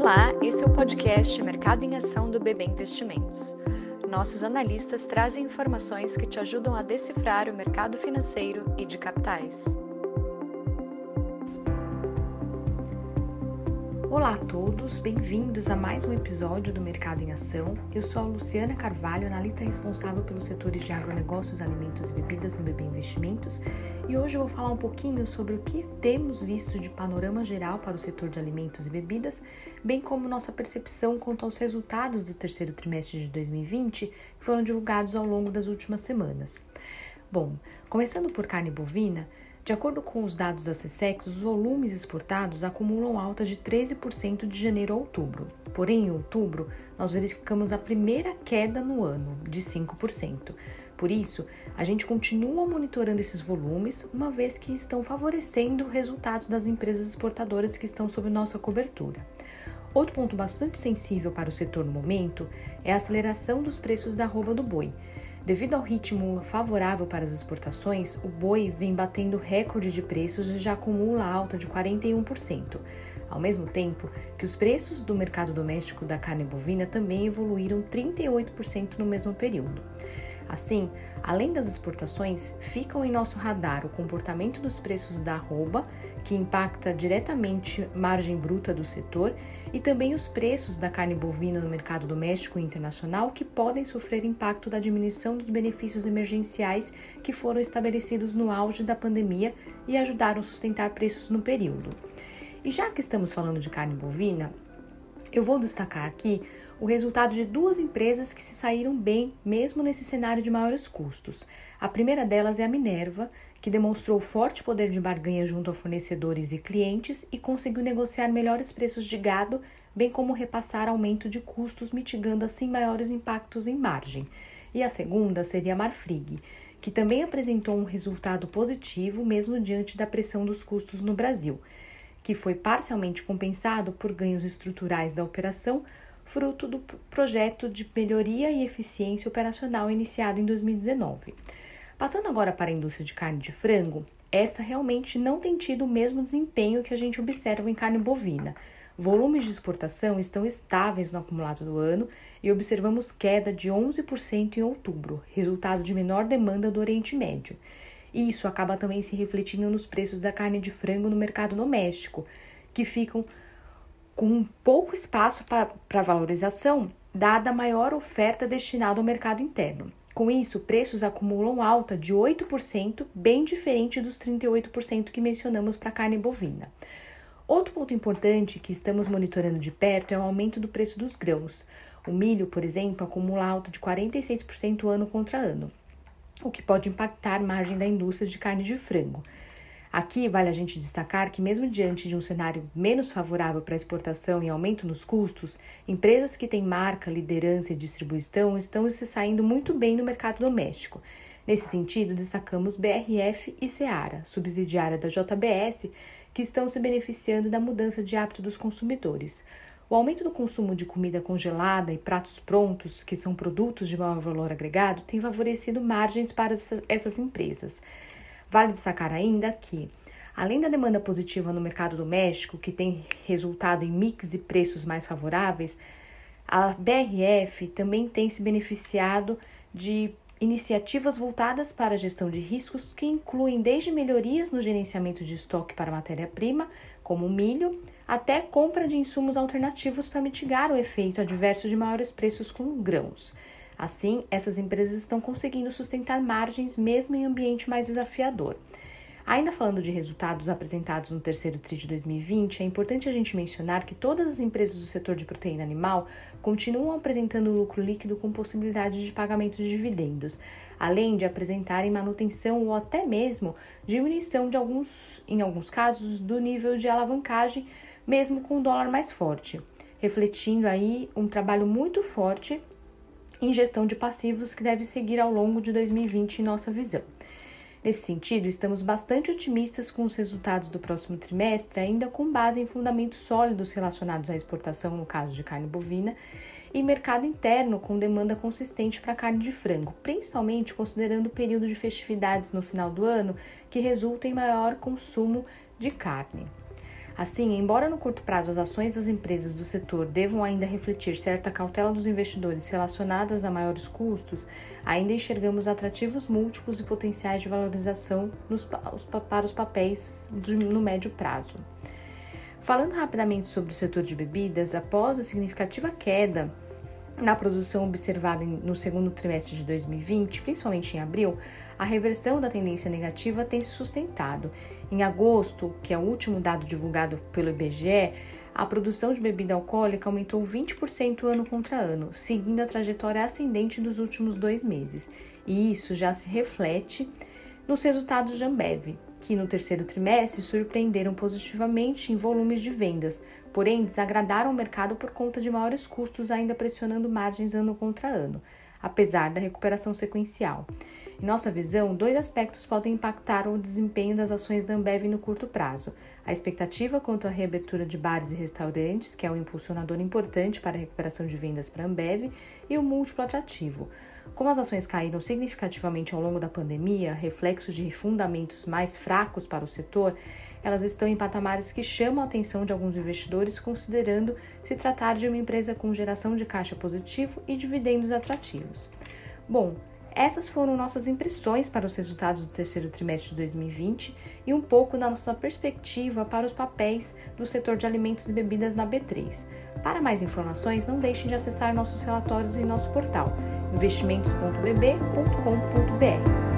Olá, esse é o podcast Mercado em Ação do BB Investimentos. Nossos analistas trazem informações que te ajudam a decifrar o mercado financeiro e de capitais. Olá a todos, bem-vindos a mais um episódio do Mercado em Ação. Eu sou a Luciana Carvalho, analista responsável pelos setores de agronegócios, alimentos e bebidas no BB Investimentos, e hoje eu vou falar um pouquinho sobre o que temos visto de panorama geral para o setor de alimentos e bebidas, bem como nossa percepção quanto aos resultados do terceiro trimestre de 2020 que foram divulgados ao longo das últimas semanas. Bom, começando por carne bovina, de acordo com os dados da CSEX, os volumes exportados acumulam alta de 13% de janeiro a outubro. Porém, em outubro, nós verificamos a primeira queda no ano, de 5%. Por isso, a gente continua monitorando esses volumes, uma vez que estão favorecendo resultados das empresas exportadoras que estão sob nossa cobertura. Outro ponto bastante sensível para o setor no momento é a aceleração dos preços da arroba do boi. Devido ao ritmo favorável para as exportações, o boi vem batendo recorde de preços e já acumula alta de 41%, ao mesmo tempo que os preços do mercado doméstico da carne bovina também evoluíram 38% no mesmo período. Assim, além das exportações, ficam em nosso radar o comportamento dos preços da arroba, que impacta diretamente margem bruta do setor, e também os preços da carne bovina no mercado doméstico e internacional, que podem sofrer impacto da diminuição dos benefícios emergenciais que foram estabelecidos no auge da pandemia e ajudaram a sustentar preços no período. E já que estamos falando de carne bovina, eu vou destacar aqui o resultado de duas empresas que se saíram bem, mesmo nesse cenário de maiores custos. A primeira delas é a Minerva, que demonstrou forte poder de barganha junto a fornecedores e clientes e conseguiu negociar melhores preços de gado, bem como repassar aumento de custos, mitigando assim maiores impactos em margem. E a segunda seria a Marfrig, que também apresentou um resultado positivo, mesmo diante da pressão dos custos no Brasil, que foi parcialmente compensado por ganhos estruturais da operação fruto do projeto de melhoria e eficiência operacional iniciado em 2019. Passando agora para a indústria de carne de frango, essa realmente não tem tido o mesmo desempenho que a gente observa em carne bovina. Volumes de exportação estão estáveis no acumulado do ano e observamos queda de 11% em outubro, resultado de menor demanda do Oriente Médio. Isso acaba também se refletindo nos preços da carne de frango no mercado doméstico, que ficam com pouco espaço para valorização, dada a maior oferta destinada ao mercado interno. Com isso, preços acumulam alta de 8%, bem diferente dos 38% que mencionamos para a carne bovina. Outro ponto importante que estamos monitorando de perto é o aumento do preço dos grãos. O milho, por exemplo, acumula alta de 46% ano contra ano, o que pode impactar a margem da indústria de carne de frango. Aqui vale a gente destacar que, mesmo diante de um cenário menos favorável para exportação e aumento nos custos, empresas que têm marca, liderança e distribuição estão se saindo muito bem no mercado doméstico. Nesse sentido, destacamos BRF e Seara, subsidiária da JBS, que estão se beneficiando da mudança de hábito dos consumidores. O aumento do consumo de comida congelada e pratos prontos, que são produtos de maior valor agregado, tem favorecido margens para essas empresas. Vale destacar ainda que, além da demanda positiva no mercado doméstico, que tem resultado em mix e preços mais favoráveis, a BRF também tem se beneficiado de iniciativas voltadas para a gestão de riscos que incluem desde melhorias no gerenciamento de estoque para matéria-prima, como milho, até compra de insumos alternativos para mitigar o efeito adverso de maiores preços com grãos. Assim, essas empresas estão conseguindo sustentar margens mesmo em ambiente mais desafiador. Ainda falando de resultados apresentados no terceiro TRI de 2020, é importante a gente mencionar que todas as empresas do setor de proteína animal continuam apresentando lucro líquido com possibilidade de pagamento de dividendos, além de apresentarem manutenção ou até mesmo diminuição de alguns, em alguns casos, do nível de alavancagem, mesmo com o dólar mais forte, refletindo aí um trabalho muito forte em gestão de passivos que deve seguir ao longo de 2020 em nossa visão. Nesse sentido, estamos bastante otimistas com os resultados do próximo trimestre, ainda com base em fundamentos sólidos relacionados à exportação, no caso de carne bovina, e mercado interno com demanda consistente para carne de frango, principalmente considerando o período de festividades no final do ano, que resulta em maior consumo de carne. Assim, embora no curto prazo as ações das empresas do setor devam ainda refletir certa cautela dos investidores relacionadas a maiores custos, ainda enxergamos atrativos múltiplos e potenciais de valorização nos, para os papéis no médio prazo. Falando rapidamente sobre o setor de bebidas, após a significativa queda na produção observada no segundo trimestre de 2020, principalmente em abril, a reversão da tendência negativa tem se sustentado. Em agosto, que é o último dado divulgado pelo IBGE, a produção de bebida alcoólica aumentou 20% ano contra ano, seguindo a trajetória ascendente dos últimos dois meses. E isso já se reflete nos resultados de Ambev, que no terceiro trimestre surpreenderam positivamente em volumes de vendas, porém desagradaram o mercado por conta de maiores custos ainda pressionando margens ano contra ano, apesar da recuperação sequencial. Em nossa visão, dois aspectos podem impactar o desempenho das ações da Ambev no curto prazo: a expectativa quanto à reabertura de bares e restaurantes, que é um impulsionador importante para a recuperação de vendas para a Ambev, e o múltiplo atrativo. Como as ações caíram significativamente ao longo da pandemia, reflexo de fundamentos mais fracos para o setor, elas estão em patamares que chamam a atenção de alguns investidores, considerando se tratar de uma empresa com geração de caixa positivo e dividendos atrativos. Bom, essas foram nossas impressões para os resultados do terceiro trimestre de 2020 e um pouco da nossa perspectiva para os papéis do setor de alimentos e bebidas na B3. Para mais informações, não deixem de acessar nossos relatórios em nosso portal investimentos.bb.com.br.